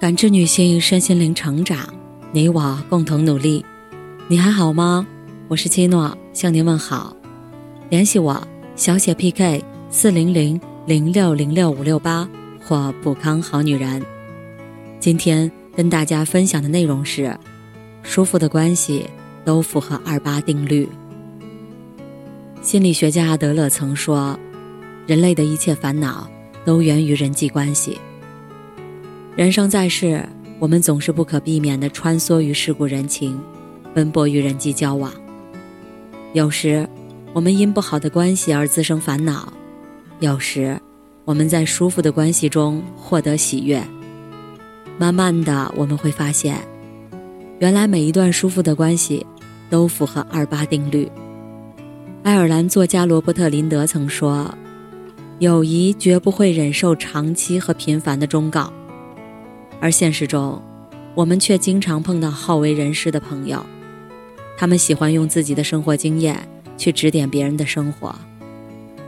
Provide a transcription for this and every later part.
感知女性身心灵成长，你我共同努力。你还好吗？我是七诺，向您问好。联系我，小写 PK 四零零零六零六五六八或补康好女人。今天跟大家分享的内容是：舒服的关系都符合二八定律。心理学家阿德勒曾说，人类的一切烦恼都源于人际关系。人生在世，我们总是不可避免地穿梭于世故人情，奔波于人际交往。有时，我们因不好的关系而滋生烦恼；有时，我们在舒服的关系中获得喜悦。慢慢的，我们会发现，原来每一段舒服的关系，都符合二八定律。爱尔兰作家罗伯特·林德曾说：“友谊绝不会忍受长期和频繁的忠告。”而现实中，我们却经常碰到好为人师的朋友，他们喜欢用自己的生活经验去指点别人的生活，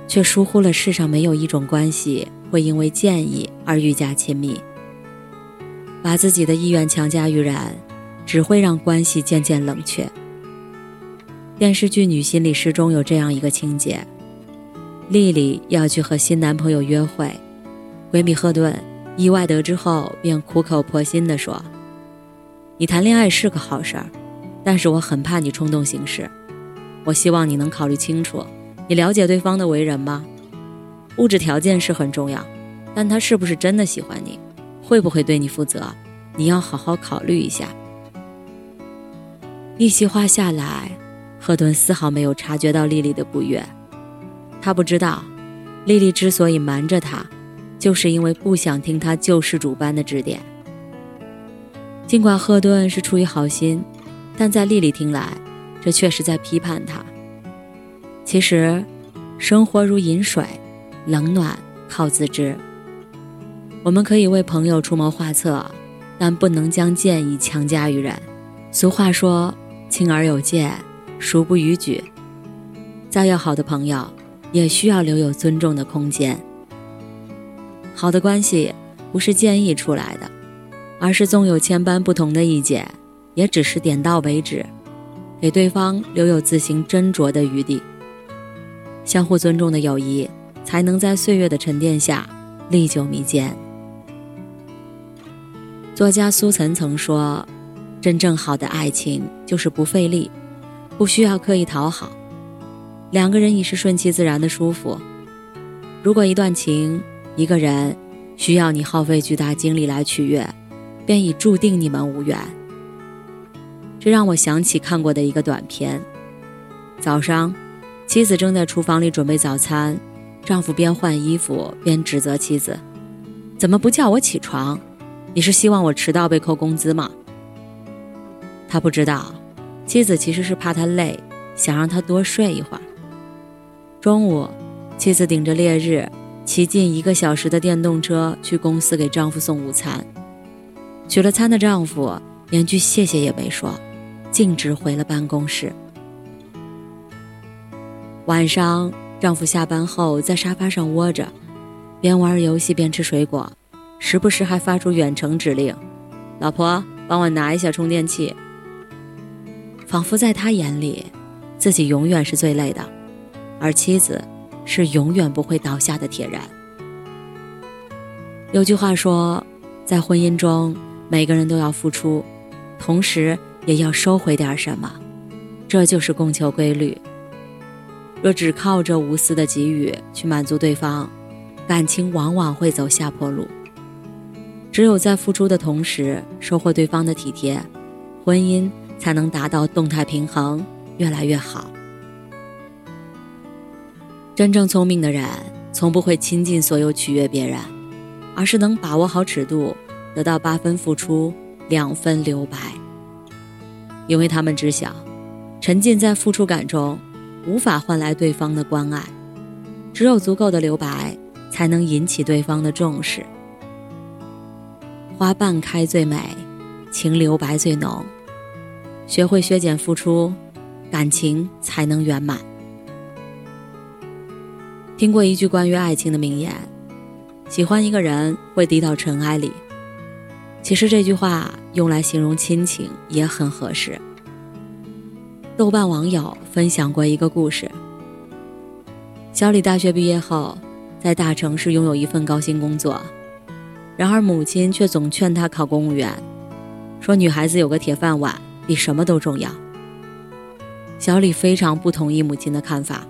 却疏忽了世上没有一种关系会因为建议而愈加亲密。把自己的意愿强加于人，只会让关系渐渐冷却。电视剧《女心理师》中有这样一个情节：丽丽要去和新男朋友约会，闺蜜赫顿。意外得知后，便苦口婆心地说：“你谈恋爱是个好事儿，但是我很怕你冲动行事。我希望你能考虑清楚，你了解对方的为人吗？物质条件是很重要，但他是不是真的喜欢你，会不会对你负责，你要好好考虑一下。”一席话下来，赫顿丝毫没有察觉到丽丽的不悦。他不知道，丽丽之所以瞒着他。就是因为不想听他救世主般的指点。尽管赫顿是出于好心，但在丽丽听来，这却是在批判他。其实，生活如饮水，冷暖靠自知。我们可以为朋友出谋划策，但不能将建议强加于人。俗话说：“轻而有戒，熟不逾矩。”再要好的朋友，也需要留有尊重的空间。好的关系不是建议出来的，而是纵有千般不同的意见，也只是点到为止，给对方留有自行斟酌的余地。相互尊重的友谊，才能在岁月的沉淀下历久弥坚。作家苏岑曾说：“真正好的爱情就是不费力，不需要刻意讨好，两个人已是顺其自然的舒服。如果一段情，一个人需要你耗费巨大精力来取悦，便已注定你们无缘。这让我想起看过的一个短片：早上，妻子正在厨房里准备早餐，丈夫边换衣服边指责妻子：“怎么不叫我起床？你是希望我迟到被扣工资吗？”他不知道，妻子其实是怕他累，想让他多睡一会儿。中午，妻子顶着烈日。骑近一个小时的电动车去公司给丈夫送午餐，取了餐的丈夫连句谢谢也没说，径直回了办公室。晚上，丈夫下班后在沙发上窝着，边玩游戏边吃水果，时不时还发出远程指令：“老婆，帮我拿一下充电器。”仿佛在他眼里，自己永远是最累的，而妻子。是永远不会倒下的铁人。有句话说，在婚姻中，每个人都要付出，同时也要收回点什么，这就是供求规律。若只靠着无私的给予去满足对方，感情往往会走下坡路。只有在付出的同时收获对方的体贴，婚姻才能达到动态平衡，越来越好。真正聪明的人，从不会倾尽所有取悦别人，而是能把握好尺度，得到八分付出，两分留白。因为他们知晓，沉浸在付出感中，无法换来对方的关爱，只有足够的留白，才能引起对方的重视。花瓣开最美，情留白最浓。学会削减付出，感情才能圆满。听过一句关于爱情的名言：喜欢一个人会低到尘埃里，其实这句话用来形容亲情也很合适。豆瓣网友分享过一个故事：小李大学毕业后，在大城市拥有一份高薪工作，然而母亲却总劝他考公务员，说女孩子有个铁饭碗比什么都重要。小李非常不同意母亲的看法，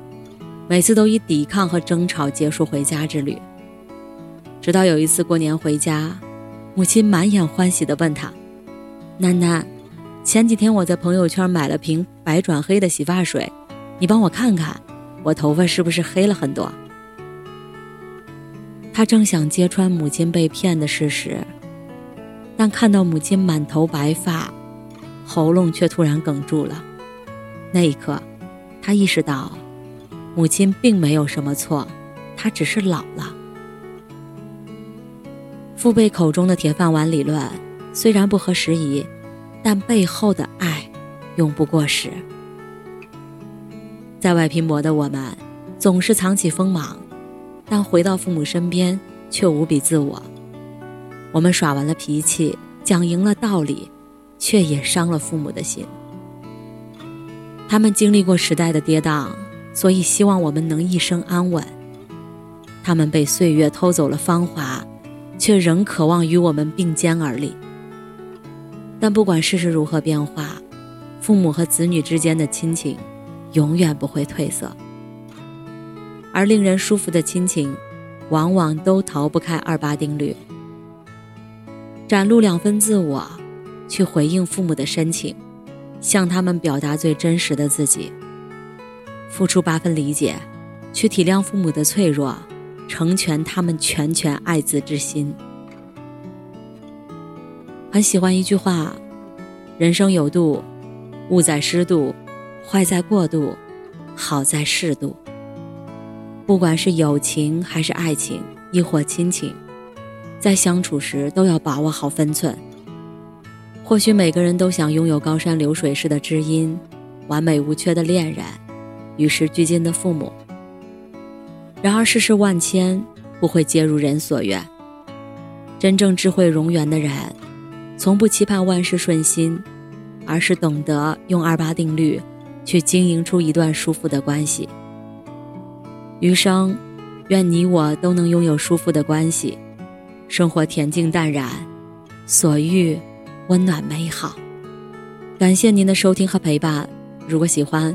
每次都以抵抗和争吵结束回家之旅。直到有一次过年回家。母亲满眼欢喜地问他：“囡囡，前几天我在朋友圈买了瓶白转黑的洗发水，你帮我看看，我头发是不是黑了很多？”他正想揭穿母亲被骗的事实，但看到母亲满头白发，喉咙却突然哽住了。那一刻，他意识到，母亲并没有什么错，她只是老了。父辈口中的铁饭碗理论虽然不合时宜，但背后的爱永不过时。在外拼搏的我们，总是藏起锋芒，但回到父母身边却无比自我。我们耍完了脾气，讲赢了道理，却也伤了父母的心。他们经历过时代的跌宕，所以希望我们能一生安稳。他们被岁月偷走了芳华。却仍渴望与我们并肩而立。但不管世事如何变化，父母和子女之间的亲情，永远不会褪色。而令人舒服的亲情，往往都逃不开二八定律：展露两分自我，去回应父母的深情，向他们表达最真实的自己；付出八分理解，去体谅父母的脆弱。成全他们全权爱子之心。很喜欢一句话：“人生有度，物在适度，坏在过度，好在适度。”不管是友情还是爱情，亦或亲情，在相处时都要把握好分寸。或许每个人都想拥有高山流水式的知音，完美无缺的恋人，与时俱进的父母。然而世事万千，不会皆如人所愿。真正智慧容缘的人，从不期盼万事顺心，而是懂得用二八定律，去经营出一段舒服的关系。余生，愿你我都能拥有舒服的关系，生活恬静淡然，所欲温暖美好。感谢您的收听和陪伴。如果喜欢，